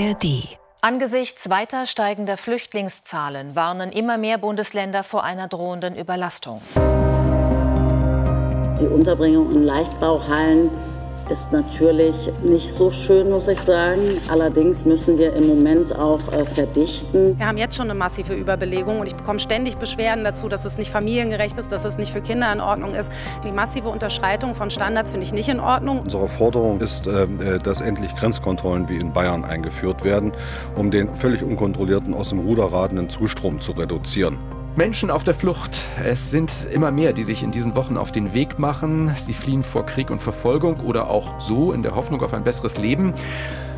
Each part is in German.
ARD. Angesichts weiter steigender Flüchtlingszahlen warnen immer mehr Bundesländer vor einer drohenden Überlastung. Die Unterbringung in Leichtbauhallen ist natürlich nicht so schön, muss ich sagen. Allerdings müssen wir im Moment auch äh, verdichten. Wir haben jetzt schon eine massive Überbelegung und ich bekomme ständig Beschwerden dazu, dass es nicht familiengerecht ist, dass es nicht für Kinder in Ordnung ist. Die massive Unterschreitung von Standards finde ich nicht in Ordnung. Unsere Forderung ist, äh, dass endlich Grenzkontrollen wie in Bayern eingeführt werden, um den völlig unkontrollierten, aus dem Ruder ratenden Zustrom zu reduzieren. Menschen auf der Flucht. Es sind immer mehr, die sich in diesen Wochen auf den Weg machen. Sie fliehen vor Krieg und Verfolgung oder auch so in der Hoffnung auf ein besseres Leben.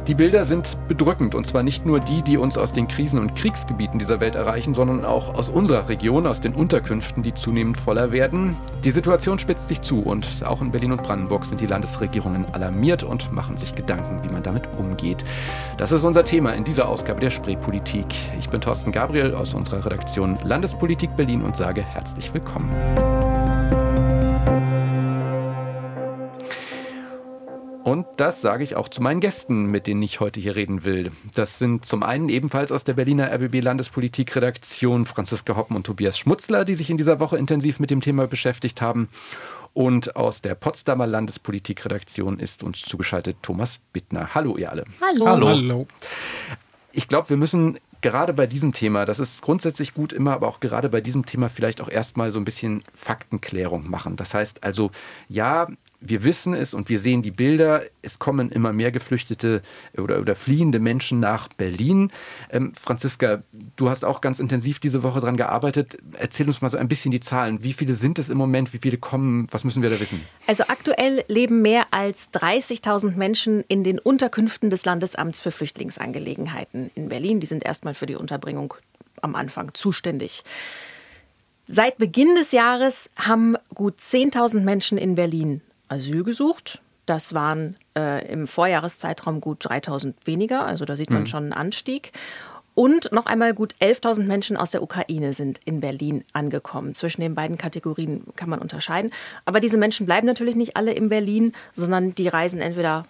Die Bilder sind bedrückend und zwar nicht nur die, die uns aus den Krisen- und Kriegsgebieten dieser Welt erreichen, sondern auch aus unserer Region, aus den Unterkünften, die zunehmend voller werden. Die Situation spitzt sich zu und auch in Berlin und Brandenburg sind die Landesregierungen alarmiert und machen sich Gedanken, wie man damit umgeht. Das ist unser Thema in dieser Ausgabe der Spreepolitik. Ich bin Thorsten Gabriel aus unserer Redaktion Landespolitik Berlin und sage herzlich willkommen. Und das sage ich auch zu meinen Gästen, mit denen ich heute hier reden will. Das sind zum einen ebenfalls aus der Berliner RBB Landespolitik-Redaktion Franziska Hoppen und Tobias Schmutzler, die sich in dieser Woche intensiv mit dem Thema beschäftigt haben. Und aus der Potsdamer Landespolitik-Redaktion ist uns zugeschaltet Thomas Bittner. Hallo, ihr alle. Hallo. Hallo. Hallo. Ich glaube, wir müssen gerade bei diesem Thema, das ist grundsätzlich gut immer, aber auch gerade bei diesem Thema vielleicht auch erstmal so ein bisschen Faktenklärung machen. Das heißt also, ja, wir wissen es und wir sehen die Bilder. Es kommen immer mehr geflüchtete oder, oder fliehende Menschen nach Berlin. Ähm, Franziska, du hast auch ganz intensiv diese Woche daran gearbeitet. Erzähl uns mal so ein bisschen die Zahlen. Wie viele sind es im Moment? Wie viele kommen? Was müssen wir da wissen? Also aktuell leben mehr als 30.000 Menschen in den Unterkünften des Landesamts für Flüchtlingsangelegenheiten in Berlin. Die sind erstmal für die Unterbringung am Anfang zuständig. Seit Beginn des Jahres haben gut 10.000 Menschen in Berlin Asyl gesucht. Das waren äh, im Vorjahreszeitraum gut 3000 weniger, also da sieht man mhm. schon einen Anstieg. Und noch einmal gut 11.000 Menschen aus der Ukraine sind in Berlin angekommen. Zwischen den beiden Kategorien kann man unterscheiden. Aber diese Menschen bleiben natürlich nicht alle in Berlin, sondern die reisen entweder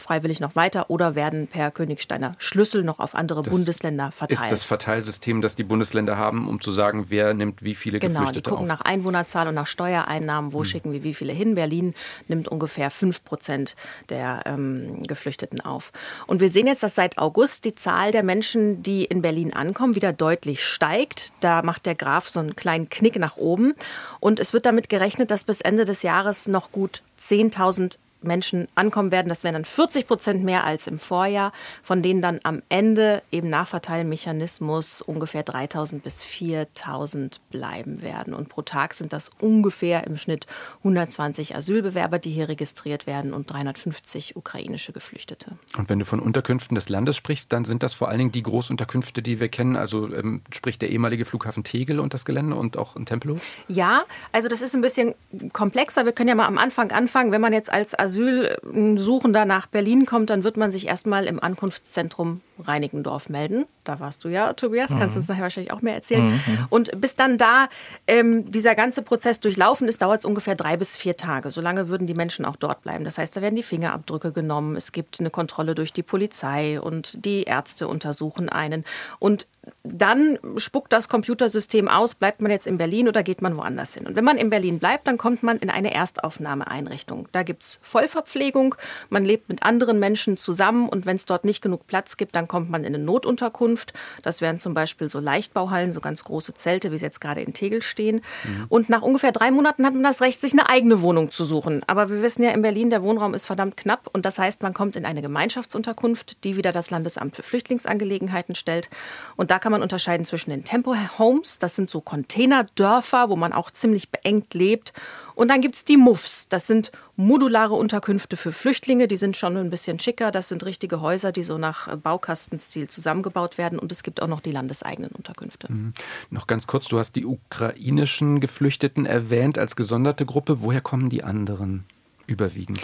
freiwillig noch weiter oder werden per Königsteiner Schlüssel noch auf andere das Bundesländer verteilt. Ist das Verteilsystem, das die Bundesländer haben, um zu sagen, wer nimmt wie viele genau, Geflüchtete Genau, die gucken auf? nach Einwohnerzahl und nach Steuereinnahmen, wo hm. schicken wir wie viele hin. Berlin nimmt ungefähr 5 Prozent der ähm, Geflüchteten auf. Und wir sehen jetzt, dass seit August die Zahl der Menschen, die in Berlin ankommen, wieder deutlich steigt. Da macht der Graph so einen kleinen Knick nach oben. Und es wird damit gerechnet, dass bis Ende des Jahres noch gut 10.000 Menschen ankommen werden. Das wären dann 40 Prozent mehr als im Vorjahr, von denen dann am Ende eben nach Verteilmechanismus ungefähr 3000 bis 4000 bleiben werden. Und pro Tag sind das ungefähr im Schnitt 120 Asylbewerber, die hier registriert werden und 350 ukrainische Geflüchtete. Und wenn du von Unterkünften des Landes sprichst, dann sind das vor allen Dingen die Großunterkünfte, die wir kennen. Also ähm, sprich der ehemalige Flughafen Tegel und das Gelände und auch in Tempelhof? Ja, also das ist ein bisschen komplexer. Wir können ja mal am Anfang anfangen. Wenn man jetzt als Asylsuchender nach Berlin kommt, dann wird man sich erstmal im Ankunftszentrum Reinickendorf melden. Da warst du ja, Tobias, kannst mhm. uns nachher wahrscheinlich auch mehr erzählen. Mhm. Und bis dann da ähm, dieser ganze Prozess durchlaufen ist, dauert es ungefähr drei bis vier Tage. Solange würden die Menschen auch dort bleiben. Das heißt, da werden die Fingerabdrücke genommen, es gibt eine Kontrolle durch die Polizei und die Ärzte untersuchen einen. Und dann spuckt das Computersystem aus, bleibt man jetzt in Berlin oder geht man woanders hin. Und wenn man in Berlin bleibt, dann kommt man in eine Erstaufnahmeeinrichtung. Da gibt es Vollverpflegung, man lebt mit anderen Menschen zusammen und wenn es dort nicht genug Platz gibt, dann kommt man in eine Notunterkunft. Das wären zum Beispiel so Leichtbauhallen, so ganz große Zelte, wie sie jetzt gerade in Tegel stehen. Mhm. Und nach ungefähr drei Monaten hat man das Recht, sich eine eigene Wohnung zu suchen. Aber wir wissen ja, in Berlin, der Wohnraum ist verdammt knapp und das heißt, man kommt in eine Gemeinschaftsunterkunft, die wieder das Landesamt für Flüchtlingsangelegenheiten stellt. Und da kann man unterscheiden zwischen den Tempo Homes, das sind so Containerdörfer, wo man auch ziemlich beengt lebt. Und dann gibt es die Muffs, das sind modulare Unterkünfte für Flüchtlinge, die sind schon ein bisschen schicker. Das sind richtige Häuser, die so nach Baukastenstil zusammengebaut werden. Und es gibt auch noch die landeseigenen Unterkünfte. Mhm. Noch ganz kurz, du hast die ukrainischen Geflüchteten erwähnt als gesonderte Gruppe. Woher kommen die anderen überwiegend?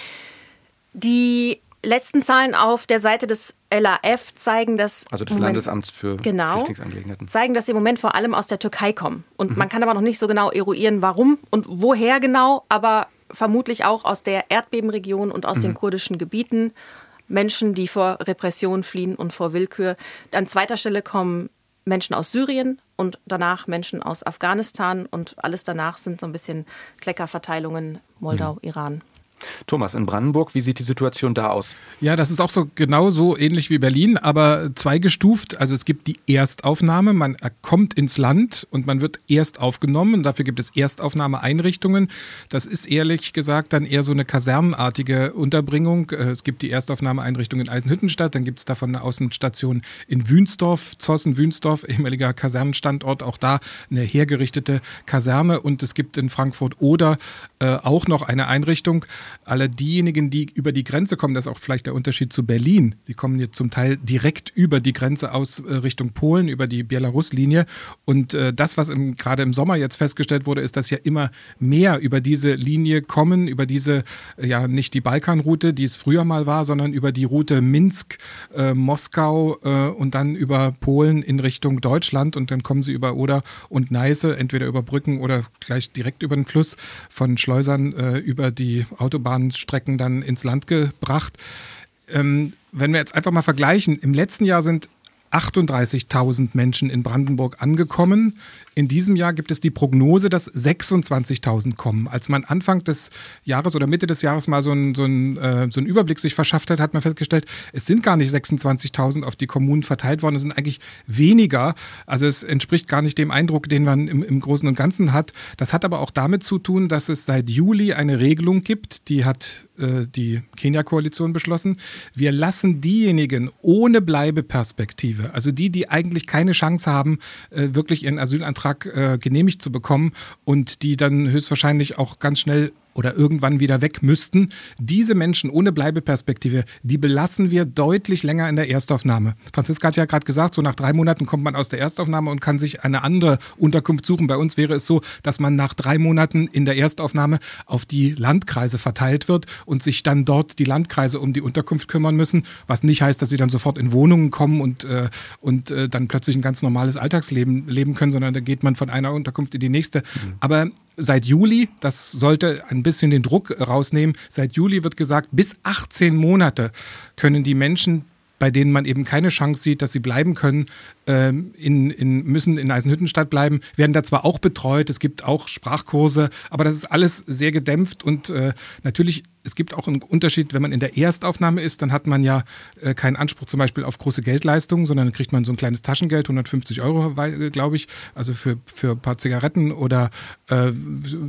Die letzten Zahlen auf der Seite des LAF zeigen, dass. Also des Moment, Landesamts für genau, Flüchtlingsangelegenheiten. Zeigen, dass sie im Moment vor allem aus der Türkei kommen. Und mhm. man kann aber noch nicht so genau eruieren, warum und woher genau, aber vermutlich auch aus der Erdbebenregion und aus mhm. den kurdischen Gebieten. Menschen, die vor Repression fliehen und vor Willkür. An zweiter Stelle kommen Menschen aus Syrien und danach Menschen aus Afghanistan und alles danach sind so ein bisschen Kleckerverteilungen Moldau, mhm. Iran. Thomas, in Brandenburg, wie sieht die Situation da aus? Ja, das ist auch so genau so ähnlich wie Berlin, aber zweigestuft. Also es gibt die Erstaufnahme, man kommt ins Land und man wird erst aufgenommen. Dafür gibt es Erstaufnahmeeinrichtungen. Das ist ehrlich gesagt dann eher so eine kasernenartige Unterbringung. Äh, es gibt die Erstaufnahmeeinrichtung in Eisenhüttenstadt, dann gibt es davon eine Außenstation in Wünsdorf, Zossen-Wünsdorf, ehemaliger Kasernenstandort, auch da eine hergerichtete Kaserne und es gibt in Frankfurt oder äh, auch noch eine Einrichtung, alle diejenigen, die über die Grenze kommen, das ist auch vielleicht der Unterschied zu Berlin, die kommen jetzt zum Teil direkt über die Grenze aus äh, Richtung Polen, über die Belarus-Linie. Und äh, das, was im, gerade im Sommer jetzt festgestellt wurde, ist, dass ja immer mehr über diese Linie kommen, über diese, äh, ja nicht die Balkanroute, die es früher mal war, sondern über die Route Minsk, äh, Moskau äh, und dann über Polen in Richtung Deutschland und dann kommen sie über Oder und Neiße, entweder über Brücken oder gleich direkt über den Fluss von Schleusern äh, über die Auto Autobahnstrecken dann ins Land gebracht. Ähm, wenn wir jetzt einfach mal vergleichen, im letzten Jahr sind 38.000 Menschen in Brandenburg angekommen. In diesem Jahr gibt es die Prognose, dass 26.000 kommen. Als man Anfang des Jahres oder Mitte des Jahres mal so einen so äh, so einen Überblick sich verschafft hat, hat man festgestellt, es sind gar nicht 26.000 auf die Kommunen verteilt worden, es sind eigentlich weniger. Also es entspricht gar nicht dem Eindruck, den man im, im Großen und Ganzen hat. Das hat aber auch damit zu tun, dass es seit Juli eine Regelung gibt, die hat äh, die Kenia-Koalition beschlossen. Wir lassen diejenigen ohne Bleibeperspektive, also die, die eigentlich keine Chance haben, äh, wirklich ihren Asylantrag äh, genehmigt zu bekommen und die dann höchstwahrscheinlich auch ganz schnell oder irgendwann wieder weg müssten. Diese Menschen ohne Bleibeperspektive, die belassen wir deutlich länger in der Erstaufnahme. Franziska hat ja gerade gesagt, so nach drei Monaten kommt man aus der Erstaufnahme und kann sich eine andere Unterkunft suchen. Bei uns wäre es so, dass man nach drei Monaten in der Erstaufnahme auf die Landkreise verteilt wird und sich dann dort die Landkreise um die Unterkunft kümmern müssen, was nicht heißt, dass sie dann sofort in Wohnungen kommen und, äh, und äh, dann plötzlich ein ganz normales Alltagsleben leben können, sondern da geht man von einer Unterkunft in die nächste. Mhm. Aber seit Juli, das sollte ein bisschen den Druck rausnehmen, seit Juli wird gesagt, bis 18 Monate können die Menschen bei denen man eben keine Chance sieht, dass sie bleiben können, ähm, in, in, müssen in Eisenhüttenstadt bleiben, werden da zwar auch betreut, es gibt auch Sprachkurse, aber das ist alles sehr gedämpft und äh, natürlich es gibt auch einen Unterschied, wenn man in der Erstaufnahme ist, dann hat man ja äh, keinen Anspruch zum Beispiel auf große Geldleistungen, sondern kriegt man so ein kleines Taschengeld, 150 Euro, glaube ich, also für, für ein paar Zigaretten oder äh,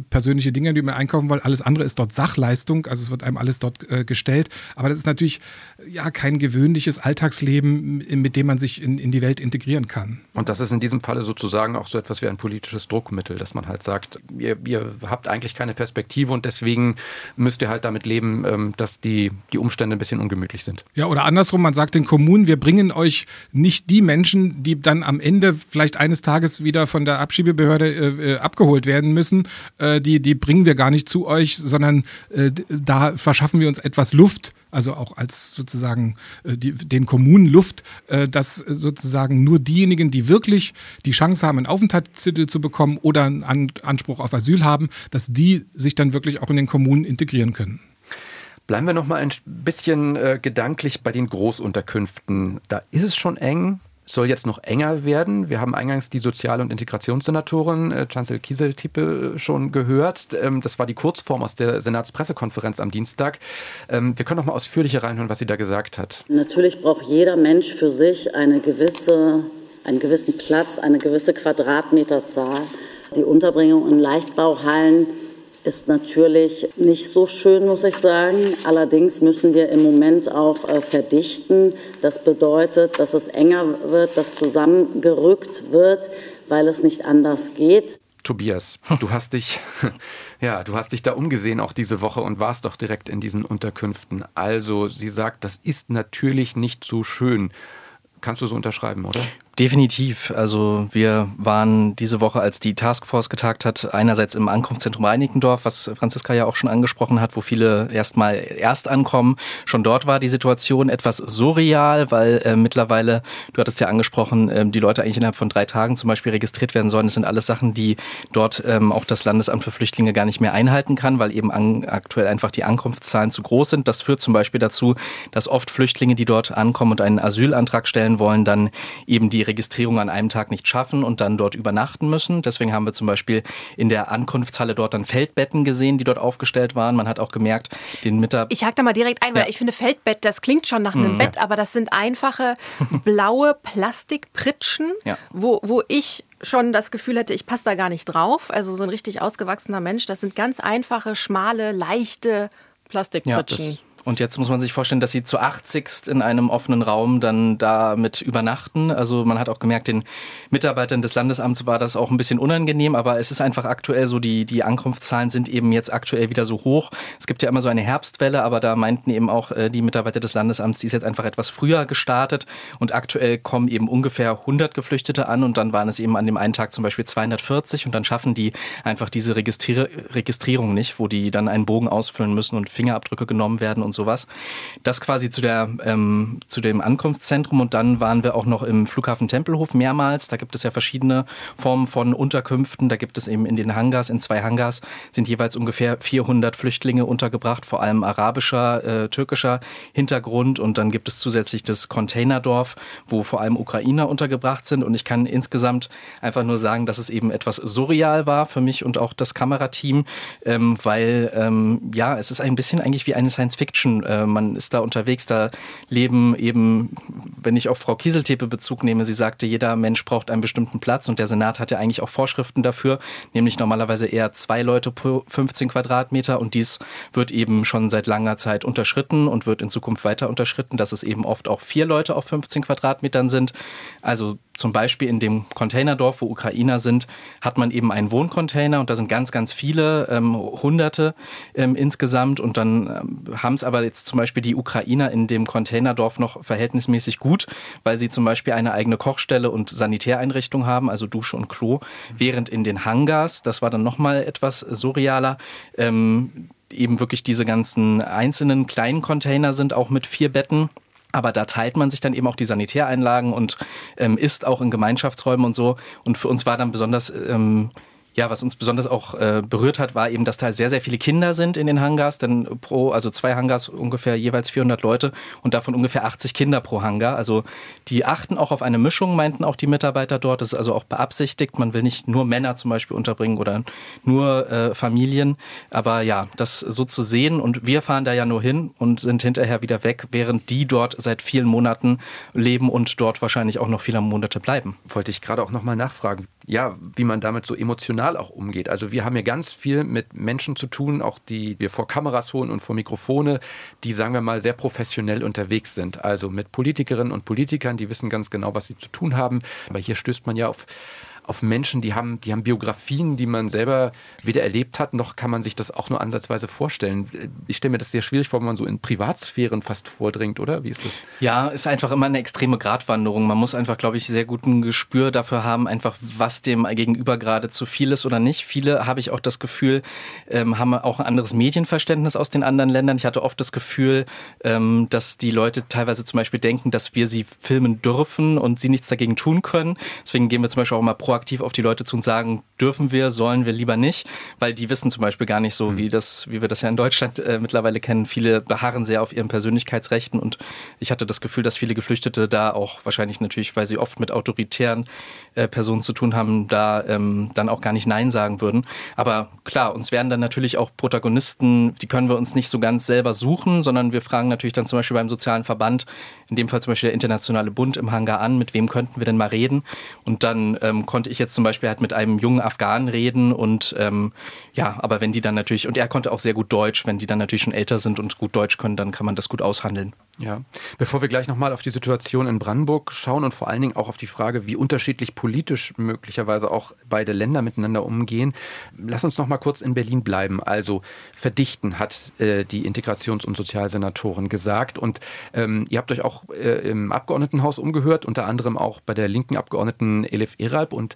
persönliche Dinge, die man einkaufen will. Alles andere ist dort Sachleistung, also es wird einem alles dort äh, gestellt. Aber das ist natürlich ja kein gewöhnliches Alltagsleben, mit dem man sich in, in die Welt integrieren kann. Und das ist in diesem Falle sozusagen auch so etwas wie ein politisches Druckmittel, dass man halt sagt, ihr, ihr habt eigentlich keine Perspektive und deswegen müsst ihr halt damit leben, ähm, dass die, die Umstände ein bisschen ungemütlich sind. Ja, oder andersrum, man sagt den Kommunen, wir bringen euch nicht die Menschen, die dann am Ende vielleicht eines Tages wieder von der Abschiebebehörde äh, äh abgeholt werden müssen, äh, die, die bringen wir gar nicht zu euch, sondern äh, da verschaffen wir uns etwas Luft, also auch als sozusagen äh, die, den Kommunen Luft, äh, dass sozusagen nur diejenigen, die wirklich die Chance haben, einen Aufenthaltstitel zu bekommen oder einen Anspruch auf Asyl haben, dass die sich dann wirklich auch in den Kommunen integrieren können. Bleiben wir noch mal ein bisschen äh, gedanklich bei den Großunterkünften. Da ist es schon eng. Soll jetzt noch enger werden. Wir haben eingangs die Sozial- und Integrationssenatorin äh, Chancellor Kieseltippe äh, schon gehört. Ähm, das war die Kurzform aus der Senatspressekonferenz am Dienstag. Ähm, wir können noch mal ausführlicher reinhören, was sie da gesagt hat. Natürlich braucht jeder Mensch für sich eine gewisse, einen gewissen Platz, eine gewisse Quadratmeterzahl. Die Unterbringung in Leichtbauhallen ist natürlich nicht so schön, muss ich sagen. Allerdings müssen wir im Moment auch äh, verdichten. Das bedeutet, dass es enger wird, dass zusammengerückt wird, weil es nicht anders geht. Tobias, du hast dich, ja, du hast dich da umgesehen auch diese Woche und warst doch direkt in diesen Unterkünften. Also, sie sagt, das ist natürlich nicht so schön. Kannst du so unterschreiben, oder? Definitiv. Also wir waren diese Woche, als die Taskforce getagt hat, einerseits im Ankunftszentrum Reinickendorf, was Franziska ja auch schon angesprochen hat, wo viele erstmal erst ankommen. Schon dort war die Situation etwas surreal, weil äh, mittlerweile, du hattest ja angesprochen, äh, die Leute eigentlich innerhalb von drei Tagen zum Beispiel registriert werden sollen. Das sind alles Sachen, die dort ähm, auch das Landesamt für Flüchtlinge gar nicht mehr einhalten kann, weil eben an, aktuell einfach die Ankunftszahlen zu groß sind. Das führt zum Beispiel dazu, dass oft Flüchtlinge, die dort ankommen und einen Asylantrag stellen wollen, dann eben die Registrierung an einem Tag nicht schaffen und dann dort übernachten müssen. Deswegen haben wir zum Beispiel in der Ankunftshalle dort dann Feldbetten gesehen, die dort aufgestellt waren. Man hat auch gemerkt, den Mitarbeiter. Ich hake da mal direkt ein, weil ja. ich finde Feldbett, das klingt schon nach einem mhm. Bett, aber das sind einfache blaue Plastikpritschen, ja. wo, wo ich schon das Gefühl hätte, ich passe da gar nicht drauf. Also so ein richtig ausgewachsener Mensch. Das sind ganz einfache, schmale, leichte Plastikpritschen. Ja, und jetzt muss man sich vorstellen, dass sie zu 80 in einem offenen Raum dann damit übernachten. Also man hat auch gemerkt, den Mitarbeitern des Landesamts war das auch ein bisschen unangenehm, aber es ist einfach aktuell so, die, die Ankunftszahlen sind eben jetzt aktuell wieder so hoch. Es gibt ja immer so eine Herbstwelle, aber da meinten eben auch äh, die Mitarbeiter des Landesamts, die ist jetzt einfach etwas früher gestartet und aktuell kommen eben ungefähr 100 Geflüchtete an und dann waren es eben an dem einen Tag zum Beispiel 240 und dann schaffen die einfach diese Registrier Registrierung nicht, wo die dann einen Bogen ausfüllen müssen und Fingerabdrücke genommen werden und sowas. Das quasi zu, der, ähm, zu dem Ankunftszentrum und dann waren wir auch noch im Flughafen Tempelhof mehrmals. Da gibt es ja verschiedene Formen von Unterkünften. Da gibt es eben in den Hangars, in zwei Hangars sind jeweils ungefähr 400 Flüchtlinge untergebracht, vor allem arabischer, äh, türkischer Hintergrund und dann gibt es zusätzlich das Containerdorf, wo vor allem Ukrainer untergebracht sind und ich kann insgesamt einfach nur sagen, dass es eben etwas surreal war für mich und auch das Kamerateam, ähm, weil ähm, ja, es ist ein bisschen eigentlich wie eine Science-Fiction Menschen. Äh, man ist da unterwegs, da leben eben, wenn ich auf Frau Kieseltepe Bezug nehme, sie sagte, jeder Mensch braucht einen bestimmten Platz und der Senat hat ja eigentlich auch Vorschriften dafür, nämlich normalerweise eher zwei Leute pro 15 Quadratmeter und dies wird eben schon seit langer Zeit unterschritten und wird in Zukunft weiter unterschritten, dass es eben oft auch vier Leute auf 15 Quadratmetern sind. Also zum Beispiel in dem Containerdorf, wo Ukrainer sind, hat man eben einen Wohncontainer und da sind ganz, ganz viele, ähm, Hunderte ähm, insgesamt. Und dann ähm, haben es aber jetzt zum Beispiel die Ukrainer in dem Containerdorf noch verhältnismäßig gut, weil sie zum Beispiel eine eigene Kochstelle und Sanitäreinrichtung haben, also Dusche und Klo, während in den Hangars, das war dann nochmal etwas surrealer, ähm, eben wirklich diese ganzen einzelnen kleinen Container sind, auch mit vier Betten. Aber da teilt man sich dann eben auch die Sanitäreinlagen und ähm, isst auch in Gemeinschaftsräumen und so. Und für uns war dann besonders ähm, ja, was uns besonders auch äh, berührt hat, war eben, dass da sehr, sehr viele Kinder sind in den Hangars, denn pro, also zwei Hangars ungefähr jeweils 400 Leute und davon ungefähr 80 Kinder pro Hangar. Also die achten auch auf eine Mischung, meinten auch die Mitarbeiter dort. Das ist also auch beabsichtigt. Man will nicht nur Männer zum Beispiel unterbringen oder nur äh, Familien. Aber ja, das so zu sehen und wir fahren da ja nur hin und sind hinterher wieder weg, während die dort seit vielen Monaten leben und dort wahrscheinlich auch noch viele Monate bleiben. Wollte ich gerade auch nochmal nachfragen ja, wie man damit so emotional auch umgeht. Also wir haben ja ganz viel mit Menschen zu tun, auch die wir vor Kameras holen und vor Mikrofone, die, sagen wir mal, sehr professionell unterwegs sind. Also mit Politikerinnen und Politikern, die wissen ganz genau, was sie zu tun haben. Aber hier stößt man ja auf auf Menschen, die haben, die haben Biografien, die man selber weder erlebt hat, noch kann man sich das auch nur ansatzweise vorstellen. Ich stelle mir das sehr schwierig vor, wenn man so in Privatsphären fast vordringt, oder? Wie ist das? Ja, ist einfach immer eine extreme Gratwanderung. Man muss einfach, glaube ich, sehr guten Gespür dafür haben, einfach was dem Gegenüber gerade zu viel ist oder nicht. Viele, habe ich auch das Gefühl, ähm, haben auch ein anderes Medienverständnis aus den anderen Ländern. Ich hatte oft das Gefühl, ähm, dass die Leute teilweise zum Beispiel denken, dass wir sie filmen dürfen und sie nichts dagegen tun können. Deswegen gehen wir zum Beispiel auch immer proaktiv proaktiv auf die Leute zu und sagen, dürfen wir, sollen wir lieber nicht, weil die wissen zum Beispiel gar nicht so, mhm. wie das, wie wir das ja in Deutschland äh, mittlerweile kennen. Viele beharren sehr auf ihren Persönlichkeitsrechten und ich hatte das Gefühl, dass viele Geflüchtete da auch wahrscheinlich natürlich, weil sie oft mit autoritären äh, Personen zu tun haben, da ähm, dann auch gar nicht Nein sagen würden. Aber klar, uns werden dann natürlich auch Protagonisten, die können wir uns nicht so ganz selber suchen, sondern wir fragen natürlich dann zum Beispiel beim sozialen Verband, in dem Fall zum Beispiel der Internationale Bund im Hangar an, mit wem könnten wir denn mal reden? Und dann ähm, konnte ich jetzt zum Beispiel halt mit einem jungen Afghanen reden und ähm, ja, aber wenn die dann natürlich, und er konnte auch sehr gut Deutsch, wenn die dann natürlich schon älter sind und gut Deutsch können, dann kann man das gut aushandeln. Ja, bevor wir gleich nochmal auf die Situation in Brandenburg schauen und vor allen Dingen auch auf die Frage, wie unterschiedlich politisch möglicherweise auch beide Länder miteinander umgehen, lass uns nochmal kurz in Berlin bleiben. Also verdichten hat äh, die Integrations- und Sozialsenatorin gesagt. Und ähm, ihr habt euch auch äh, im Abgeordnetenhaus umgehört, unter anderem auch bei der linken Abgeordneten Elif Eralb und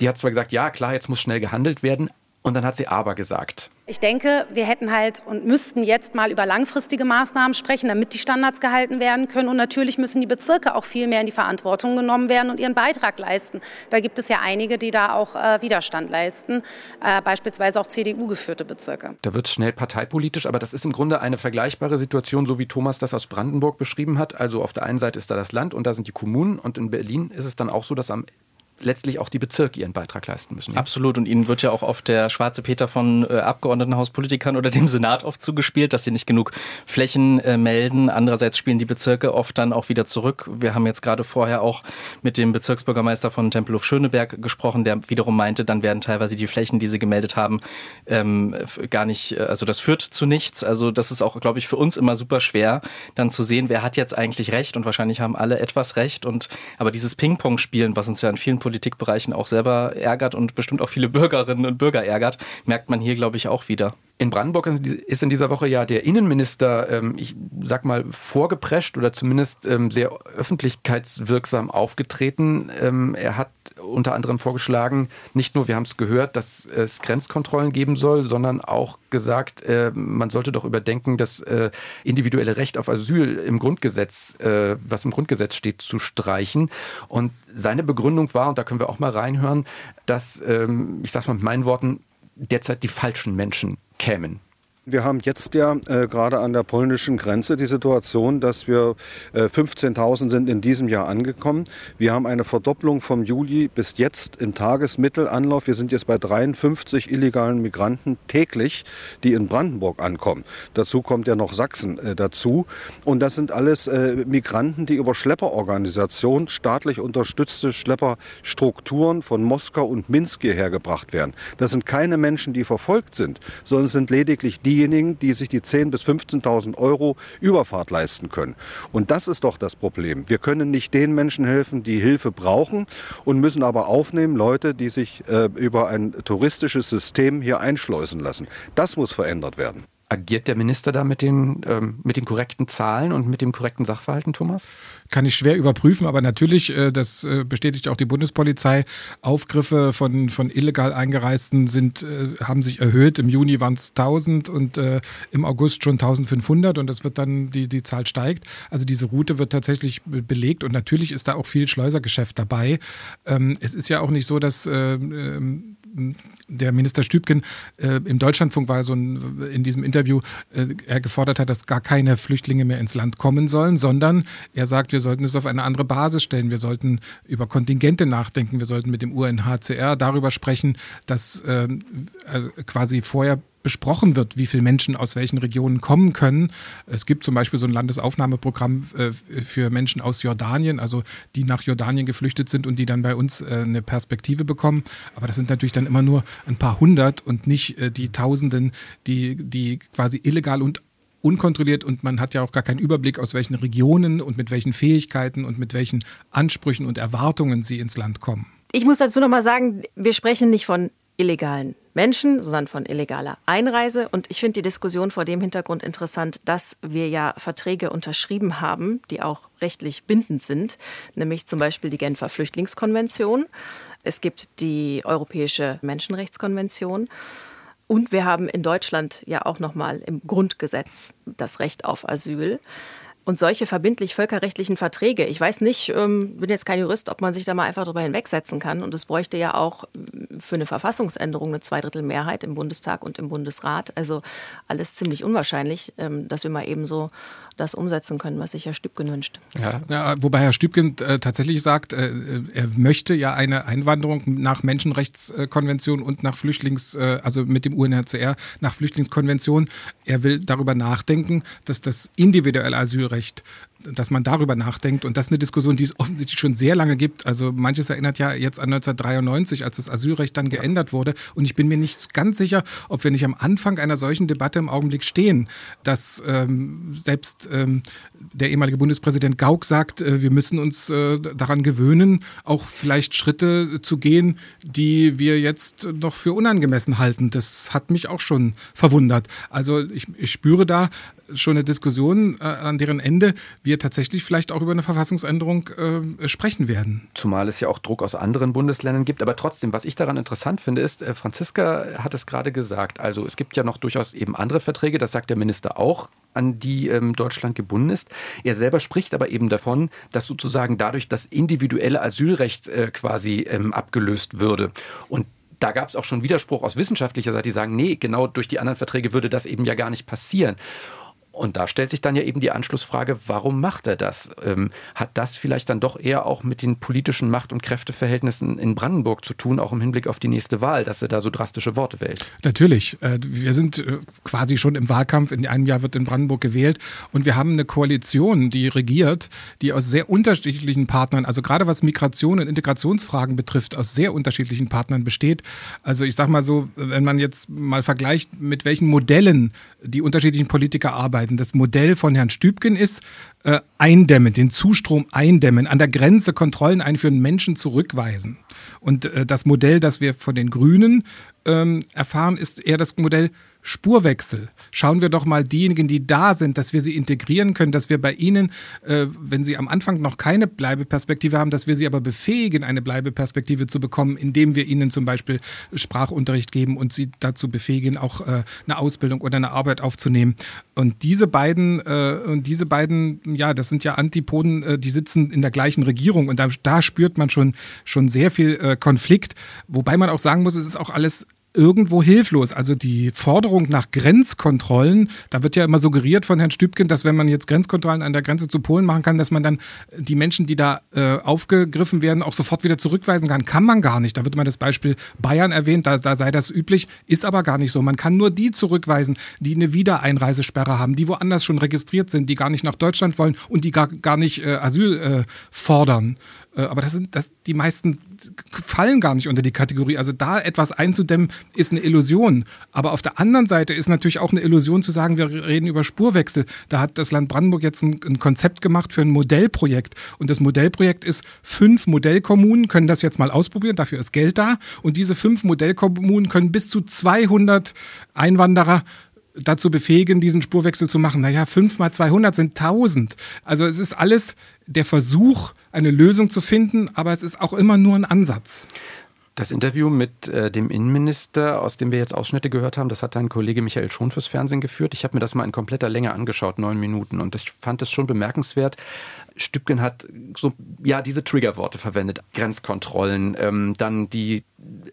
die hat zwar gesagt, ja klar, jetzt muss schnell gehandelt werden, und dann hat sie aber gesagt. Ich denke, wir hätten halt und müssten jetzt mal über langfristige Maßnahmen sprechen, damit die Standards gehalten werden können. Und natürlich müssen die Bezirke auch viel mehr in die Verantwortung genommen werden und ihren Beitrag leisten. Da gibt es ja einige, die da auch äh, Widerstand leisten, äh, beispielsweise auch CDU-geführte Bezirke. Da wird es schnell parteipolitisch, aber das ist im Grunde eine vergleichbare Situation, so wie Thomas das aus Brandenburg beschrieben hat. Also auf der einen Seite ist da das Land und da sind die Kommunen und in Berlin ist es dann auch so, dass am letztlich auch die Bezirke ihren Beitrag leisten müssen. Ja? Absolut. Und ihnen wird ja auch oft der schwarze Peter von äh, Abgeordnetenhauspolitikern oder dem Senat oft zugespielt, dass sie nicht genug Flächen äh, melden. Andererseits spielen die Bezirke oft dann auch wieder zurück. Wir haben jetzt gerade vorher auch mit dem Bezirksbürgermeister von Tempelhof Schöneberg gesprochen, der wiederum meinte, dann werden teilweise die Flächen, die sie gemeldet haben, ähm, gar nicht, äh, also das führt zu nichts. Also das ist auch, glaube ich, für uns immer super schwer, dann zu sehen, wer hat jetzt eigentlich recht und wahrscheinlich haben alle etwas recht. Und aber dieses Ping-Pong-Spielen, was uns ja in vielen Politikbereichen auch selber ärgert und bestimmt auch viele Bürgerinnen und Bürger ärgert, merkt man hier, glaube ich, auch wieder. In Brandenburg ist in dieser Woche ja der Innenminister, ähm, ich sag mal, vorgeprescht oder zumindest ähm, sehr öffentlichkeitswirksam aufgetreten. Ähm, er hat unter anderem vorgeschlagen, nicht nur, wir haben es gehört, dass es Grenzkontrollen geben soll, sondern auch gesagt, äh, man sollte doch überdenken, das äh, individuelle Recht auf Asyl im Grundgesetz, äh, was im Grundgesetz steht, zu streichen. Und seine Begründung war, und da können wir auch mal reinhören, dass, ich sage mal mit meinen Worten, derzeit die falschen Menschen kämen. Wir haben jetzt ja äh, gerade an der polnischen Grenze die Situation, dass wir äh, 15.000 sind in diesem Jahr angekommen. Wir haben eine Verdopplung vom Juli bis jetzt im Tagesmittelanlauf. Wir sind jetzt bei 53 illegalen Migranten täglich, die in Brandenburg ankommen. Dazu kommt ja noch Sachsen äh, dazu. Und das sind alles äh, Migranten, die über Schlepperorganisationen, staatlich unterstützte Schlepperstrukturen von Moskau und Minsk hierher gebracht werden. Das sind keine Menschen, die verfolgt sind, sondern es sind lediglich die, diejenigen, die sich die 10.000 bis 15.000 Euro Überfahrt leisten können. Und das ist doch das Problem. Wir können nicht den Menschen helfen, die Hilfe brauchen und müssen aber aufnehmen Leute, die sich äh, über ein touristisches System hier einschleusen lassen. Das muss verändert werden. Agiert der Minister da mit den, ähm, mit den korrekten Zahlen und mit dem korrekten Sachverhalten, Thomas? Kann ich schwer überprüfen, aber natürlich, äh, das äh, bestätigt auch die Bundespolizei, Aufgriffe von, von illegal Eingereisten sind, äh, haben sich erhöht. Im Juni waren es 1000 und äh, im August schon 1500 und das wird dann, die, die Zahl steigt. Also diese Route wird tatsächlich belegt und natürlich ist da auch viel Schleusergeschäft dabei. Ähm, es ist ja auch nicht so, dass äh, ähm, der Minister Stübken äh, im Deutschlandfunk war so ein, in diesem Interview, äh, er gefordert hat, dass gar keine Flüchtlinge mehr ins Land kommen sollen, sondern er sagt, wir sollten es auf eine andere Basis stellen. Wir sollten über Kontingente nachdenken. Wir sollten mit dem UNHCR darüber sprechen, dass äh, quasi vorher besprochen wird, wie viele Menschen aus welchen Regionen kommen können. Es gibt zum Beispiel so ein Landesaufnahmeprogramm äh, für Menschen aus Jordanien, also die nach Jordanien geflüchtet sind und die dann bei uns äh, eine Perspektive bekommen. Aber das sind natürlich dann immer nur ein paar hundert und nicht äh, die Tausenden, die, die quasi illegal und unkontrolliert und man hat ja auch gar keinen Überblick, aus welchen Regionen und mit welchen Fähigkeiten und mit welchen Ansprüchen und Erwartungen sie ins Land kommen. Ich muss dazu noch mal sagen, wir sprechen nicht von illegalen Menschen, sondern von illegaler Einreise. Und ich finde die Diskussion vor dem Hintergrund interessant, dass wir ja Verträge unterschrieben haben, die auch rechtlich bindend sind, nämlich zum Beispiel die Genfer Flüchtlingskonvention. Es gibt die Europäische Menschenrechtskonvention. Und wir haben in Deutschland ja auch noch mal im Grundgesetz das Recht auf Asyl. Und solche verbindlich völkerrechtlichen Verträge, ich weiß nicht, ähm, bin jetzt kein Jurist, ob man sich da mal einfach drüber hinwegsetzen kann. Und es bräuchte ja auch mm, für eine Verfassungsänderung eine Zweidrittelmehrheit im Bundestag und im Bundesrat. Also alles ziemlich unwahrscheinlich, ähm, dass wir mal eben so das umsetzen können, was sich Herr Stübgen wünscht. Ja, ja wobei Herr Stübgen äh, tatsächlich sagt, äh, er möchte ja eine Einwanderung nach Menschenrechtskonvention und nach Flüchtlings, äh, also mit dem UNHCR nach Flüchtlingskonvention. Er will darüber nachdenken, dass das individuelle Asylrecht dass man darüber nachdenkt. Und das ist eine Diskussion, die es offensichtlich schon sehr lange gibt. Also manches erinnert ja jetzt an 1993, als das Asylrecht dann geändert wurde. Und ich bin mir nicht ganz sicher, ob wir nicht am Anfang einer solchen Debatte im Augenblick stehen, dass ähm, selbst ähm, der ehemalige Bundespräsident Gauck sagt, äh, wir müssen uns äh, daran gewöhnen, auch vielleicht Schritte zu gehen, die wir jetzt noch für unangemessen halten. Das hat mich auch schon verwundert. Also ich, ich spüre da schon eine Diskussion, äh, an deren Ende wir tatsächlich vielleicht auch über eine Verfassungsänderung äh, sprechen werden. Zumal es ja auch Druck aus anderen Bundesländern gibt. Aber trotzdem, was ich daran interessant finde, ist, äh, Franziska hat es gerade gesagt, also es gibt ja noch durchaus eben andere Verträge, das sagt der Minister auch, an die ähm, Deutschland gebunden ist. Er selber spricht aber eben davon, dass sozusagen dadurch das individuelle Asylrecht äh, quasi ähm, abgelöst würde. Und da gab es auch schon Widerspruch aus wissenschaftlicher Seite, die sagen, nee, genau durch die anderen Verträge würde das eben ja gar nicht passieren. Und da stellt sich dann ja eben die Anschlussfrage, warum macht er das? Ähm, hat das vielleicht dann doch eher auch mit den politischen Macht- und Kräfteverhältnissen in Brandenburg zu tun, auch im Hinblick auf die nächste Wahl, dass er da so drastische Worte wählt? Natürlich. Äh, wir sind äh, quasi schon im Wahlkampf. In einem Jahr wird in Brandenburg gewählt. Und wir haben eine Koalition, die regiert, die aus sehr unterschiedlichen Partnern, also gerade was Migration und Integrationsfragen betrifft, aus sehr unterschiedlichen Partnern besteht. Also ich sage mal so, wenn man jetzt mal vergleicht, mit welchen Modellen die unterschiedlichen Politiker arbeiten, arbeiten. Das Modell von Herrn Stübgen ist, äh, eindämmen, den Zustrom eindämmen, an der Grenze Kontrollen einführen, Menschen zurückweisen. Und äh, das Modell, das wir von den Grünen ähm, erfahren, ist eher das Modell Spurwechsel. Schauen wir doch mal diejenigen, die da sind, dass wir sie integrieren können, dass wir bei ihnen, äh, wenn sie am Anfang noch keine Bleibeperspektive haben, dass wir sie aber befähigen, eine Bleibeperspektive zu bekommen, indem wir ihnen zum Beispiel Sprachunterricht geben und sie dazu befähigen, auch äh, eine Ausbildung oder eine Arbeit aufzunehmen. Und diese beiden, äh, und diese beiden, ja, das sind ja Antipoden, äh, die sitzen in der gleichen Regierung und da, da spürt man schon, schon sehr viel äh, Konflikt, wobei man auch sagen muss, es ist auch alles irgendwo hilflos. Also die Forderung nach Grenzkontrollen, da wird ja immer suggeriert von Herrn Stübken, dass wenn man jetzt Grenzkontrollen an der Grenze zu Polen machen kann, dass man dann die Menschen, die da äh, aufgegriffen werden, auch sofort wieder zurückweisen kann. Kann man gar nicht. Da wird immer das Beispiel Bayern erwähnt, da, da sei das üblich, ist aber gar nicht so. Man kann nur die zurückweisen, die eine Wiedereinreisesperre haben, die woanders schon registriert sind, die gar nicht nach Deutschland wollen und die gar, gar nicht äh, Asyl äh, fordern. Äh, aber das sind das, die meisten fallen gar nicht unter die Kategorie. Also da etwas einzudämmen, ist eine Illusion. Aber auf der anderen Seite ist natürlich auch eine Illusion zu sagen, wir reden über Spurwechsel. Da hat das Land Brandenburg jetzt ein, ein Konzept gemacht für ein Modellprojekt. Und das Modellprojekt ist, fünf Modellkommunen können das jetzt mal ausprobieren, dafür ist Geld da. Und diese fünf Modellkommunen können bis zu 200 Einwanderer dazu befähigen, diesen Spurwechsel zu machen. Naja, fünf mal 200 sind 1000. Also es ist alles der Versuch, eine Lösung zu finden, aber es ist auch immer nur ein Ansatz. Das Interview mit äh, dem Innenminister, aus dem wir jetzt Ausschnitte gehört haben, das hat dein Kollege Michael Schon fürs Fernsehen geführt. Ich habe mir das mal in kompletter Länge angeschaut, neun Minuten, und ich fand es schon bemerkenswert. Stübgen hat so, ja, diese Triggerworte verwendet. Grenzkontrollen, ähm, dann die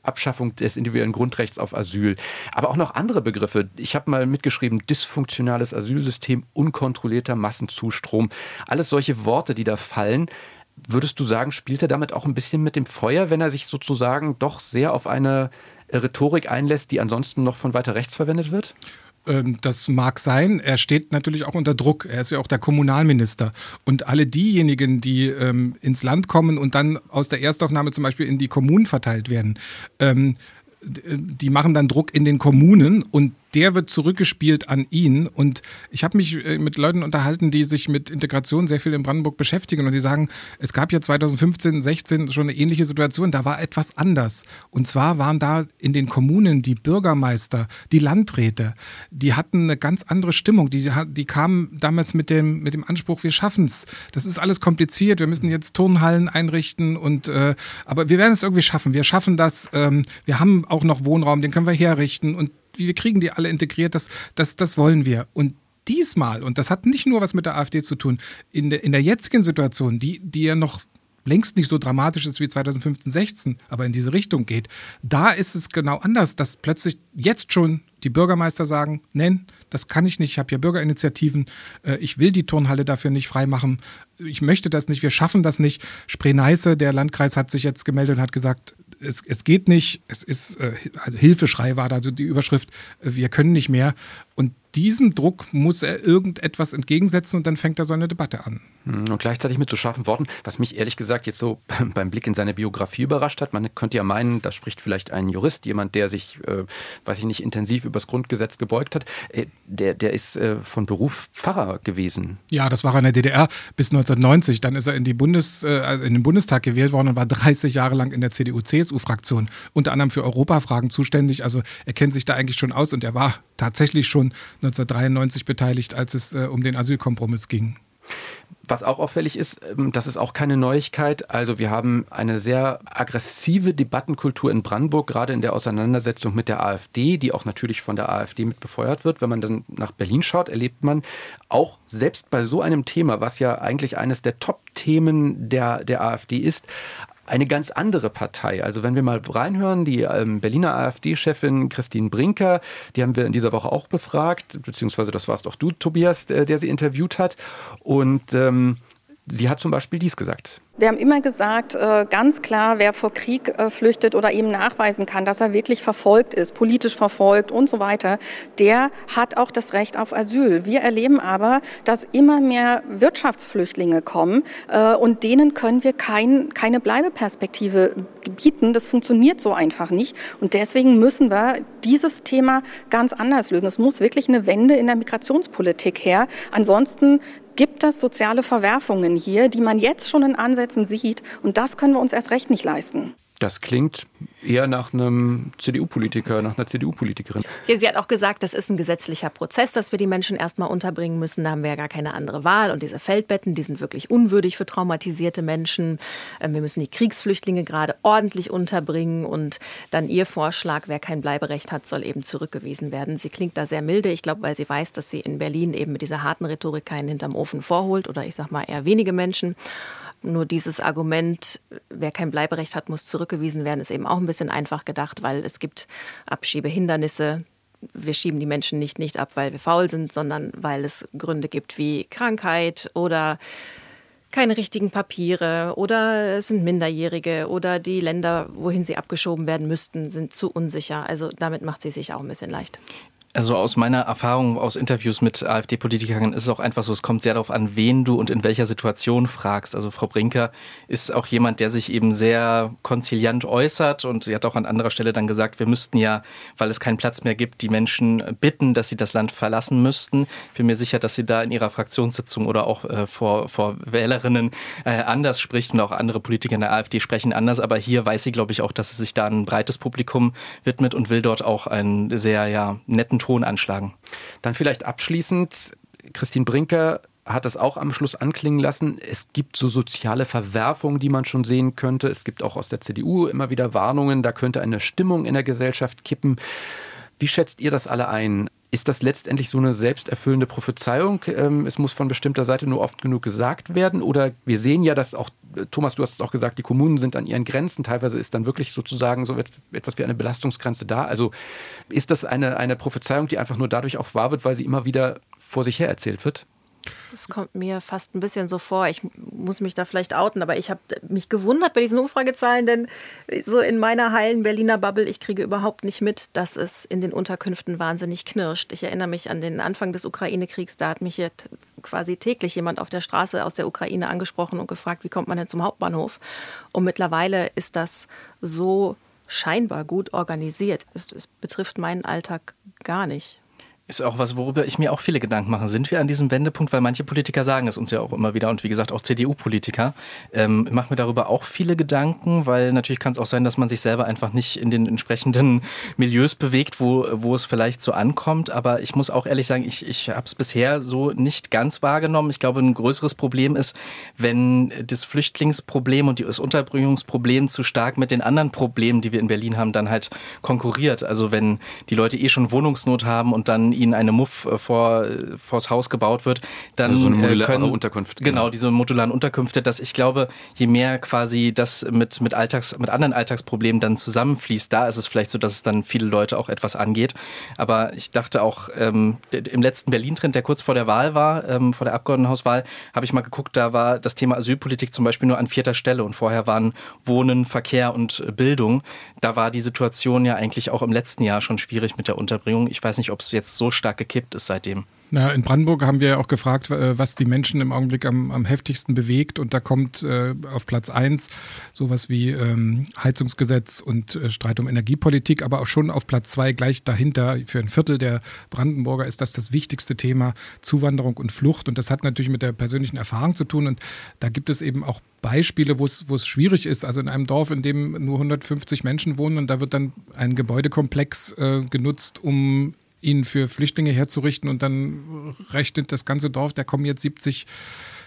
Abschaffung des individuellen Grundrechts auf Asyl, aber auch noch andere Begriffe. Ich habe mal mitgeschrieben, dysfunktionales Asylsystem, unkontrollierter Massenzustrom. Alles solche Worte, die da fallen. Würdest du sagen, spielt er damit auch ein bisschen mit dem Feuer, wenn er sich sozusagen doch sehr auf eine Rhetorik einlässt, die ansonsten noch von weiter rechts verwendet wird? Ähm, das mag sein. Er steht natürlich auch unter Druck. Er ist ja auch der Kommunalminister. Und alle diejenigen, die ähm, ins Land kommen und dann aus der Erstaufnahme zum Beispiel in die Kommunen verteilt werden, ähm, die machen dann Druck in den Kommunen und der wird zurückgespielt an ihn. Und ich habe mich äh, mit Leuten unterhalten, die sich mit Integration sehr viel in Brandenburg beschäftigen und die sagen, es gab ja 2015, 16 schon eine ähnliche Situation, da war etwas anders. Und zwar waren da in den Kommunen die Bürgermeister, die Landräte, die hatten eine ganz andere Stimmung. Die, die kamen damals mit dem, mit dem Anspruch, wir schaffen es. Das ist alles kompliziert, wir müssen jetzt Turnhallen einrichten und äh, aber wir werden es irgendwie schaffen. Wir schaffen das. Ähm, wir haben auch noch Wohnraum, den können wir herrichten und wir kriegen die alle integriert, das, das, das wollen wir. Und diesmal, und das hat nicht nur was mit der AfD zu tun, in der, in der jetzigen Situation, die, die ja noch längst nicht so dramatisch ist wie 2015, 16, aber in diese Richtung geht, da ist es genau anders, dass plötzlich jetzt schon die Bürgermeister sagen, nein, das kann ich nicht, ich habe hier Bürgerinitiativen, äh, ich will die Turnhalle dafür nicht freimachen, ich möchte das nicht, wir schaffen das nicht. Spree-Neiße, der Landkreis hat sich jetzt gemeldet und hat gesagt, es, es geht nicht, es ist, also Hilfeschrei war da also die Überschrift, äh, wir können nicht mehr. Und diesem Druck muss er irgendetwas entgegensetzen und dann fängt er so eine Debatte an. Hm, und gleichzeitig mit so scharfen Worten, was mich ehrlich gesagt jetzt so beim Blick in seine Biografie überrascht hat. Man könnte ja meinen, da spricht vielleicht ein Jurist, jemand, der sich, äh, weiß ich nicht, intensiv übers Grundgesetz gebeugt hat. Äh, der, der ist äh, von Beruf Pfarrer gewesen. Ja, das war er in der DDR bis 1990. Dann ist er in, die Bundes, äh, in den Bundestag gewählt worden und war 30 Jahre lang in der CDU-CSU-Fraktion, unter anderem für Europafragen zuständig. Also er kennt sich da eigentlich schon aus und er war tatsächlich schon 1993 beteiligt, als es äh, um den Asylkompromiss ging. Was auch auffällig ist, ähm, das ist auch keine Neuigkeit. Also wir haben eine sehr aggressive Debattenkultur in Brandenburg, gerade in der Auseinandersetzung mit der AfD, die auch natürlich von der AfD mit befeuert wird. Wenn man dann nach Berlin schaut, erlebt man auch selbst bei so einem Thema, was ja eigentlich eines der Top-Themen der, der AfD ist, eine ganz andere Partei. Also wenn wir mal reinhören, die ähm, Berliner AfD-Chefin Christine Brinker, die haben wir in dieser Woche auch befragt, beziehungsweise das warst auch du, Tobias, der, der sie interviewt hat. Und ähm, sie hat zum Beispiel dies gesagt. Wir haben immer gesagt, äh, ganz klar, wer vor Krieg äh, flüchtet oder eben nachweisen kann, dass er wirklich verfolgt ist, politisch verfolgt und so weiter, der hat auch das Recht auf Asyl. Wir erleben aber, dass immer mehr Wirtschaftsflüchtlinge kommen äh, und denen können wir kein, keine Bleibeperspektive bieten. Das funktioniert so einfach nicht. Und deswegen müssen wir dieses Thema ganz anders lösen. Es muss wirklich eine Wende in der Migrationspolitik her. Ansonsten gibt es soziale Verwerfungen hier, die man jetzt schon in Ansätzen sieht. Und das können wir uns erst recht nicht leisten. Das klingt eher nach einem CDU-Politiker, nach einer CDU-Politikerin. Ja, sie hat auch gesagt, das ist ein gesetzlicher Prozess, dass wir die Menschen erstmal unterbringen müssen. Da haben wir ja gar keine andere Wahl. Und diese Feldbetten, die sind wirklich unwürdig für traumatisierte Menschen. Ähm, wir müssen die Kriegsflüchtlinge gerade ordentlich unterbringen. Und dann ihr Vorschlag, wer kein Bleiberecht hat, soll eben zurückgewiesen werden. Sie klingt da sehr milde. Ich glaube, weil sie weiß, dass sie in Berlin eben mit dieser harten Rhetorik keinen hinterm Ofen vorholt. Oder ich sag mal eher wenige Menschen. Nur dieses Argument, wer kein Bleiberecht hat, muss zurückgewiesen werden, ist eben auch ein bisschen einfach gedacht, weil es gibt Abschiebehindernisse. Wir schieben die Menschen nicht, nicht ab, weil wir faul sind, sondern weil es Gründe gibt wie Krankheit oder keine richtigen Papiere oder es sind Minderjährige oder die Länder, wohin sie abgeschoben werden müssten, sind zu unsicher. Also damit macht sie sich auch ein bisschen leicht. Also aus meiner Erfahrung aus Interviews mit AfD-Politikern ist es auch einfach so, es kommt sehr darauf an, wen du und in welcher Situation fragst. Also Frau Brinker ist auch jemand, der sich eben sehr konziliant äußert und sie hat auch an anderer Stelle dann gesagt, wir müssten ja, weil es keinen Platz mehr gibt, die Menschen bitten, dass sie das Land verlassen müssten. Ich bin mir sicher, dass sie da in ihrer Fraktionssitzung oder auch äh, vor, vor Wählerinnen äh, anders spricht und auch andere Politiker in der AfD sprechen anders. Aber hier weiß sie, glaube ich, auch, dass sie sich da ein breites Publikum widmet und will dort auch einen sehr ja, netten Ton anschlagen. Dann vielleicht abschließend, Christine Brinker hat es auch am Schluss anklingen lassen. Es gibt so soziale Verwerfungen, die man schon sehen könnte. Es gibt auch aus der CDU immer wieder Warnungen, da könnte eine Stimmung in der Gesellschaft kippen. Wie schätzt ihr das alle ein? Ist das letztendlich so eine selbsterfüllende Prophezeiung? Ähm, es muss von bestimmter Seite nur oft genug gesagt werden? Oder wir sehen ja, dass auch, Thomas, du hast es auch gesagt, die Kommunen sind an ihren Grenzen. Teilweise ist dann wirklich sozusagen so etwas wie eine Belastungsgrenze da. Also ist das eine, eine Prophezeiung, die einfach nur dadurch auch wahr wird, weil sie immer wieder vor sich her erzählt wird? Es kommt mir fast ein bisschen so vor, ich muss mich da vielleicht outen, aber ich habe mich gewundert bei diesen Umfragezahlen, denn so in meiner heilen Berliner Bubble, ich kriege überhaupt nicht mit, dass es in den Unterkünften wahnsinnig knirscht. Ich erinnere mich an den Anfang des Ukraine-Kriegs, da hat mich jetzt quasi täglich jemand auf der Straße aus der Ukraine angesprochen und gefragt, wie kommt man denn zum Hauptbahnhof? Und mittlerweile ist das so scheinbar gut organisiert. Es, es betrifft meinen Alltag gar nicht. Ist auch was, worüber ich mir auch viele Gedanken mache. Sind wir an diesem Wendepunkt? Weil manche Politiker sagen es uns ja auch immer wieder und wie gesagt auch CDU-Politiker. Ähm, ich mache mir darüber auch viele Gedanken, weil natürlich kann es auch sein, dass man sich selber einfach nicht in den entsprechenden Milieus bewegt, wo, wo es vielleicht so ankommt. Aber ich muss auch ehrlich sagen, ich, ich habe es bisher so nicht ganz wahrgenommen. Ich glaube, ein größeres Problem ist, wenn das Flüchtlingsproblem und das Unterbringungsproblem zu stark mit den anderen Problemen, die wir in Berlin haben, dann halt konkurriert. Also wenn die Leute eh schon Wohnungsnot haben und dann ihnen eine Muff äh, vor, vors Haus gebaut wird, dann also so eine modulare können, Unterkunft. Genau, genau, diese modularen Unterkünfte, dass ich glaube, je mehr quasi das mit, mit Alltags, mit anderen Alltagsproblemen dann zusammenfließt, da ist es vielleicht so, dass es dann viele Leute auch etwas angeht. Aber ich dachte auch, ähm, im letzten Berlin-Trend, der kurz vor der Wahl war, ähm, vor der Abgeordnetenhauswahl, habe ich mal geguckt, da war das Thema Asylpolitik zum Beispiel nur an vierter Stelle und vorher waren Wohnen, Verkehr und Bildung. Da war die Situation ja eigentlich auch im letzten Jahr schon schwierig mit der Unterbringung. Ich weiß nicht, ob es jetzt so so stark gekippt ist seitdem. Na, in Brandenburg haben wir ja auch gefragt, äh, was die Menschen im Augenblick am, am heftigsten bewegt. Und da kommt äh, auf Platz eins sowas wie ähm, Heizungsgesetz und äh, Streit um Energiepolitik, aber auch schon auf Platz zwei gleich dahinter für ein Viertel der Brandenburger ist das das wichtigste Thema Zuwanderung und Flucht. Und das hat natürlich mit der persönlichen Erfahrung zu tun. Und da gibt es eben auch Beispiele, wo es, wo es schwierig ist. Also in einem Dorf, in dem nur 150 Menschen wohnen und da wird dann ein Gebäudekomplex äh, genutzt, um ihn für Flüchtlinge herzurichten und dann rechnet das ganze Dorf, da kommen jetzt 70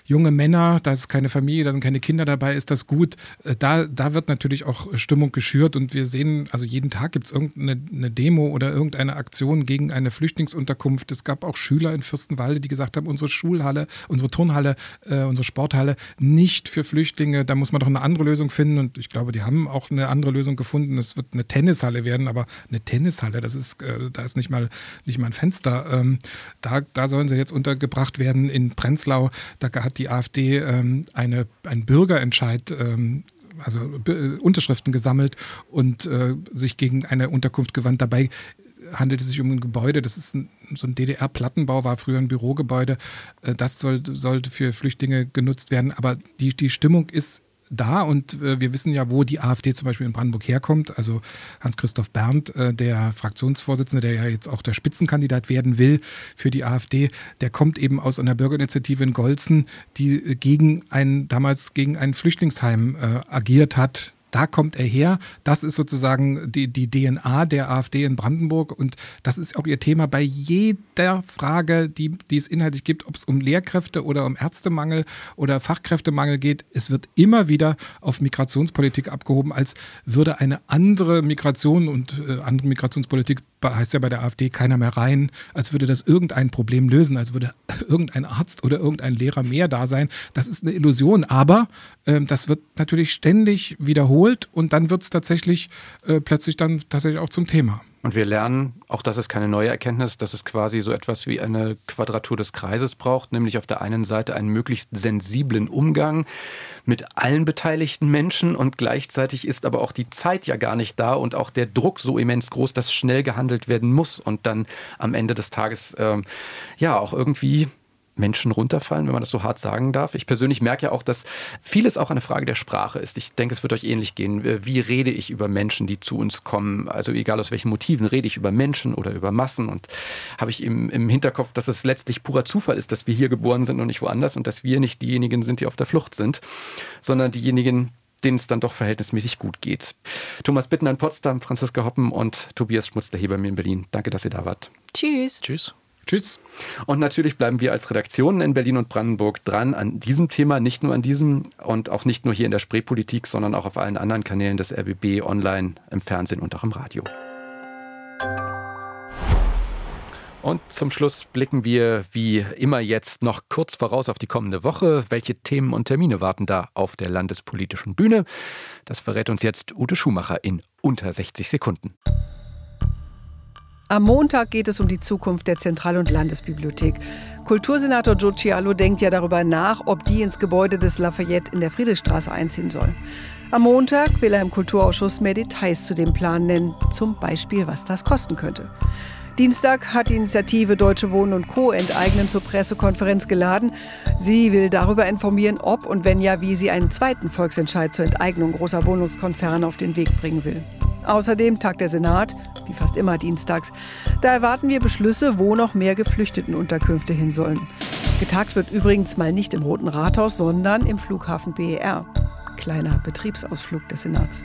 junge Männer, da ist keine Familie, da sind keine Kinder dabei, ist das gut. Äh, da, da wird natürlich auch Stimmung geschürt und wir sehen, also jeden Tag gibt es irgendeine Demo oder irgendeine Aktion gegen eine Flüchtlingsunterkunft. Es gab auch Schüler in Fürstenwalde, die gesagt haben, unsere Schulhalle, unsere Turnhalle, äh, unsere Sporthalle nicht für Flüchtlinge, da muss man doch eine andere Lösung finden und ich glaube, die haben auch eine andere Lösung gefunden. Es wird eine Tennishalle werden, aber eine Tennishalle, das ist, äh, da ist nicht mal, nicht mal ein Fenster. Ähm, da, da sollen sie jetzt untergebracht werden in Prenzlau. Da hat die AfD ähm, eine, einen Bürgerentscheid ähm, also äh, Unterschriften gesammelt und äh, sich gegen eine Unterkunft gewandt. Dabei handelt es sich um ein Gebäude, das ist ein, so ein DDR-Plattenbau, war früher ein Bürogebäude. Äh, das soll, sollte für Flüchtlinge genutzt werden. Aber die, die Stimmung ist da und äh, wir wissen ja, wo die AfD zum Beispiel in Brandenburg herkommt. Also Hans-Christoph Berndt, äh, der Fraktionsvorsitzende, der ja jetzt auch der Spitzenkandidat werden will für die AfD, der kommt eben aus einer Bürgerinitiative in Golzen, die gegen ein, damals gegen ein Flüchtlingsheim äh, agiert hat, da kommt er her. Das ist sozusagen die, die DNA der AfD in Brandenburg und das ist auch ihr Thema bei jeder Frage, die, die es inhaltlich gibt, ob es um Lehrkräfte oder um Ärztemangel oder Fachkräftemangel geht. Es wird immer wieder auf Migrationspolitik abgehoben, als würde eine andere Migration und äh, andere Migrationspolitik heißt ja bei der AfD keiner mehr rein, als würde das irgendein Problem lösen, als würde irgendein Arzt oder irgendein Lehrer mehr da sein. Das ist eine Illusion, aber äh, das wird natürlich ständig wiederholt und dann wird es tatsächlich äh, plötzlich dann tatsächlich auch zum Thema. Und wir lernen, auch das ist keine neue Erkenntnis, dass es quasi so etwas wie eine Quadratur des Kreises braucht, nämlich auf der einen Seite einen möglichst sensiblen Umgang mit allen beteiligten Menschen und gleichzeitig ist aber auch die Zeit ja gar nicht da und auch der Druck so immens groß, dass schnell gehandelt werden muss und dann am Ende des Tages ähm, ja auch irgendwie Menschen runterfallen, wenn man das so hart sagen darf. Ich persönlich merke ja auch, dass vieles auch eine Frage der Sprache ist. Ich denke, es wird euch ähnlich gehen. Wie rede ich über Menschen, die zu uns kommen? Also egal aus welchen Motiven rede ich über Menschen oder über Massen und habe ich im, im Hinterkopf, dass es letztlich purer Zufall ist, dass wir hier geboren sind und nicht woanders und dass wir nicht diejenigen sind, die auf der Flucht sind, sondern diejenigen, denen es dann doch verhältnismäßig gut geht. Thomas Bitten in Potsdam, Franziska Hoppen und Tobias Schmutzler hier bei mir in Berlin. Danke, dass ihr da wart. Tschüss. Tschüss. Tschüss. Und natürlich bleiben wir als Redaktion in Berlin und Brandenburg dran an diesem Thema, nicht nur an diesem und auch nicht nur hier in der Spreepolitik, sondern auch auf allen anderen Kanälen des RBB online, im Fernsehen und auch im Radio. Und zum Schluss blicken wir wie immer jetzt noch kurz voraus auf die kommende Woche. Welche Themen und Termine warten da auf der landespolitischen Bühne? Das verrät uns jetzt Ute Schumacher in unter 60 Sekunden. Am Montag geht es um die Zukunft der Zentral- und Landesbibliothek. Kultursenator Joe Cialo denkt ja darüber nach, ob die ins Gebäude des Lafayette in der Friedrichstraße einziehen soll. Am Montag will er im Kulturausschuss mehr Details zu dem Plan nennen, zum Beispiel was das kosten könnte. Dienstag hat die Initiative Deutsche Wohnen und Co. enteignen zur Pressekonferenz geladen. Sie will darüber informieren, ob und wenn ja, wie sie einen zweiten Volksentscheid zur Enteignung großer Wohnungskonzerne auf den Weg bringen will. Außerdem tagt der Senat, wie fast immer dienstags. Da erwarten wir Beschlüsse, wo noch mehr Geflüchtetenunterkünfte hin sollen. Getagt wird übrigens mal nicht im Roten Rathaus, sondern im Flughafen BER. Kleiner Betriebsausflug des Senats.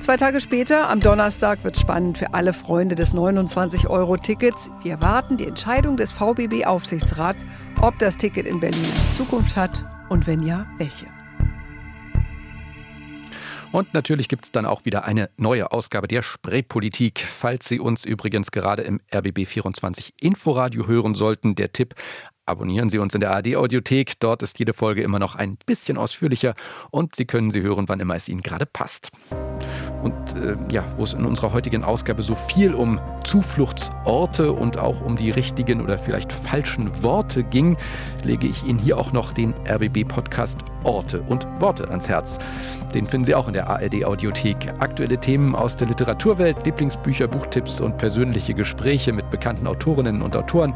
Zwei Tage später, am Donnerstag, wird spannend für alle Freunde des 29-Euro-Tickets. Wir warten die Entscheidung des VBB-Aufsichtsrats, ob das Ticket in Berlin Zukunft hat und wenn ja, welche. Und natürlich gibt es dann auch wieder eine neue Ausgabe der Spreepolitik. Falls Sie uns übrigens gerade im RBB24 Inforadio hören sollten, der Tipp, Abonnieren Sie uns in der AD-Audiothek. Dort ist jede Folge immer noch ein bisschen ausführlicher und Sie können sie hören, wann immer es Ihnen gerade passt. Und äh, ja, wo es in unserer heutigen Ausgabe so viel um Zufluchtsorte und auch um die richtigen oder vielleicht falschen Worte ging, lege ich Ihnen hier auch noch den RBB-Podcast Orte und Worte ans Herz. Den finden Sie auch in der ARD-Audiothek. Aktuelle Themen aus der Literaturwelt, Lieblingsbücher, Buchtipps und persönliche Gespräche mit bekannten Autorinnen und Autoren.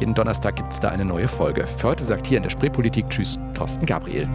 Jeden Donnerstag gibt es da eine neue Folge. Für heute sagt hier in der Spreepolitik Tschüss, Thorsten Gabriel.